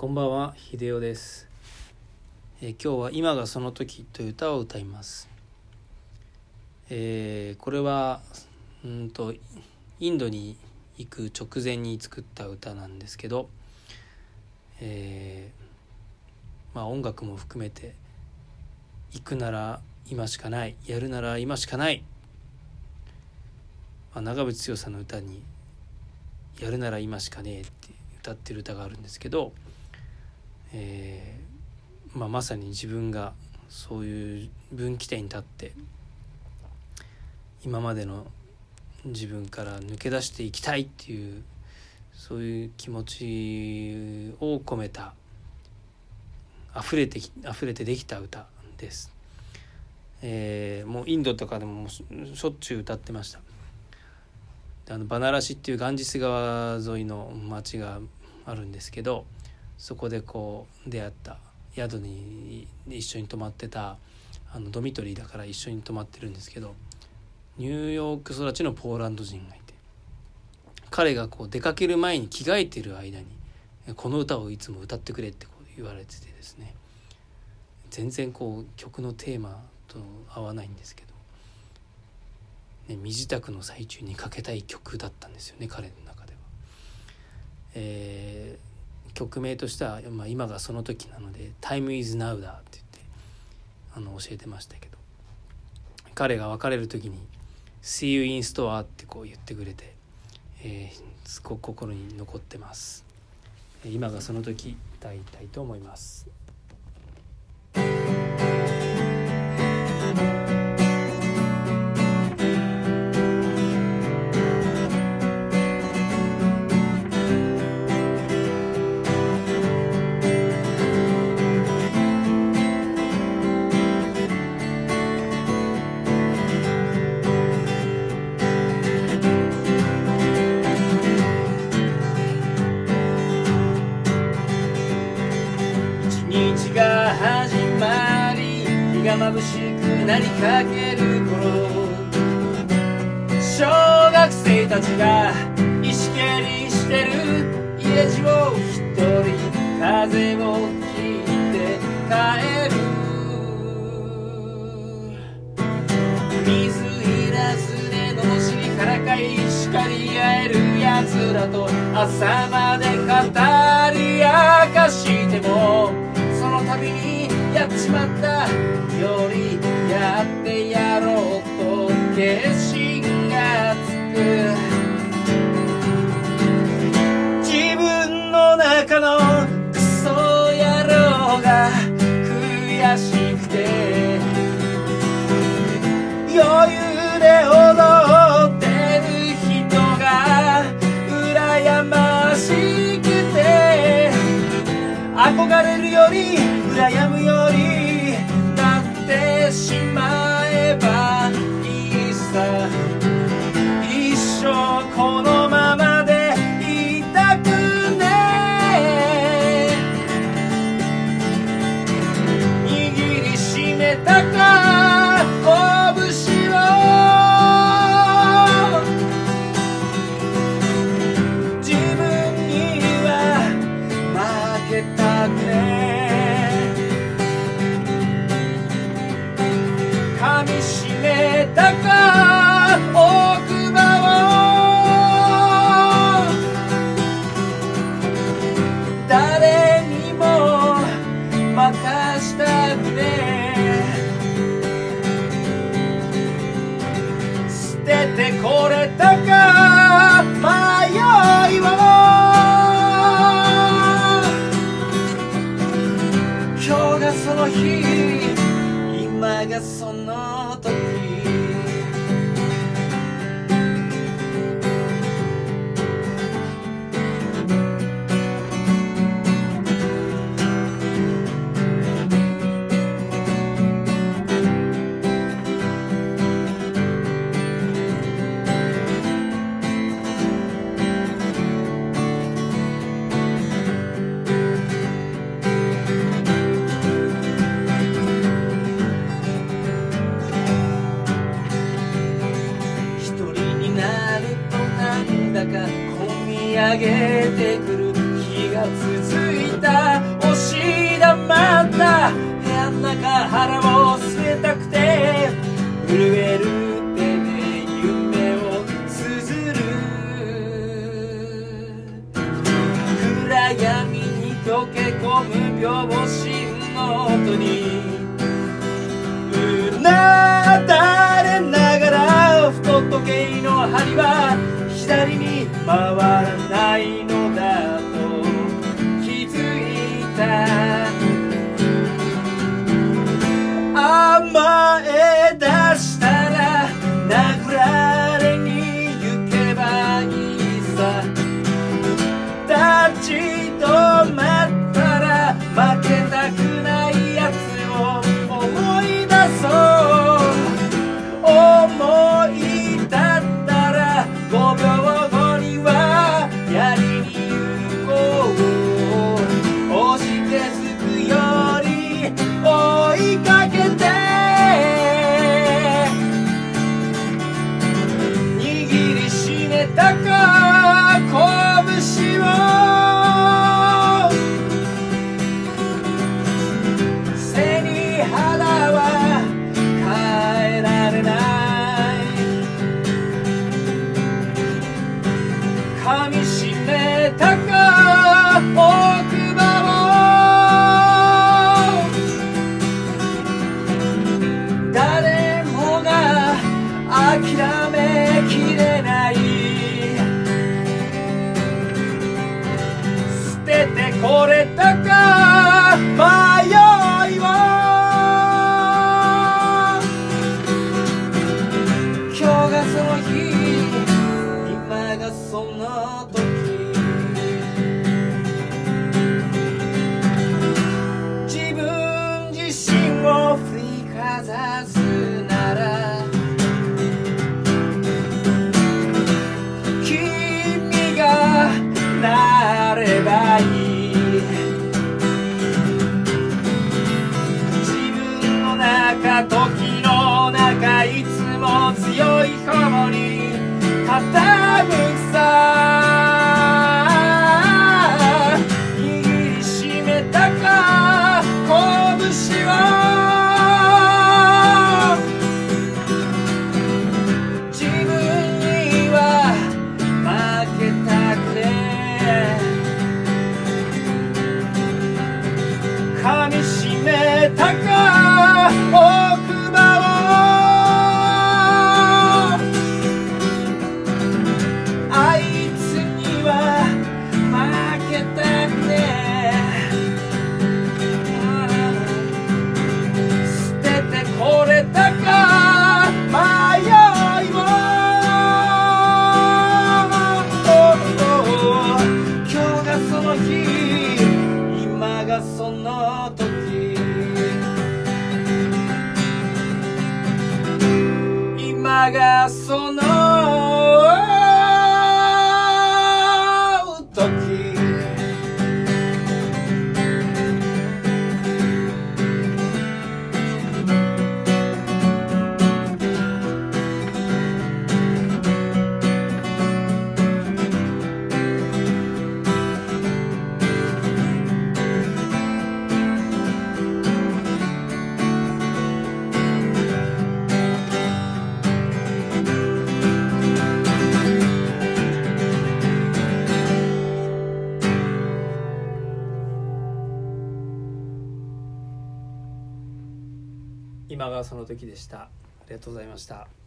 こんばんは秀夫です、えー今日は今がその時という歌を歌います、えーこれはうんとインドに行く直前に作った歌なんですけど、えーまあ音楽も含めて行くなら今しかないやるなら今しかない、まあ、長渕剛さんの歌に「やるなら今しかねえ」って歌ってる歌があるんですけど、えーまあ、まさに自分がそういう分岐点に立って今までの自分から抜け出していきたいっていうそういう気持ちを込めた溢れて溢れてできた歌です。えーもうインドとかでもしょっちゅう歌ってました。あのバナラシっていうガンジス川沿いの町があるんですけどそこでこう出会った宿に一緒に泊まってたあのドミトリーだから一緒に泊まってるんですけどニューヨーク育ちのポーランド人がいて彼がこう出かける前に着替えてる間にこの歌をいつも歌ってくれってこう言われててですね全然こう曲のテーマと合わないんですけど、ね、身支度の最中にかけたい曲だったんですよね彼の中では。えー曲名としては、まあ、今がその時なので「Time is now だ」って言ってあの教えてましたけど彼が別れる時に「See you in store」ってこう言ってくれて、えーすごく心に残ってます。今がその時歌いたいと思います。日が始まり日が眩しくなりかける頃小学生たちが石蹴りしてる家路を一人風を切って帰る水いらずで罵りからかい叱り合える奴らと朝まで語たよりやってやろうと決心がつく自分の中のクソ野郎が悔しくて。余裕で踊ってる人が羨ましくて。憧れるよりこれたか迷いを今日がその日。今がその時。げてくる左に回らないのだと気づいた甘え出したら殴られに行けばいいさ。立ち諦めきれない。捨ててこれたか迷いは。今日がその日。今がその今がその今がその時でした。ありがとうございました。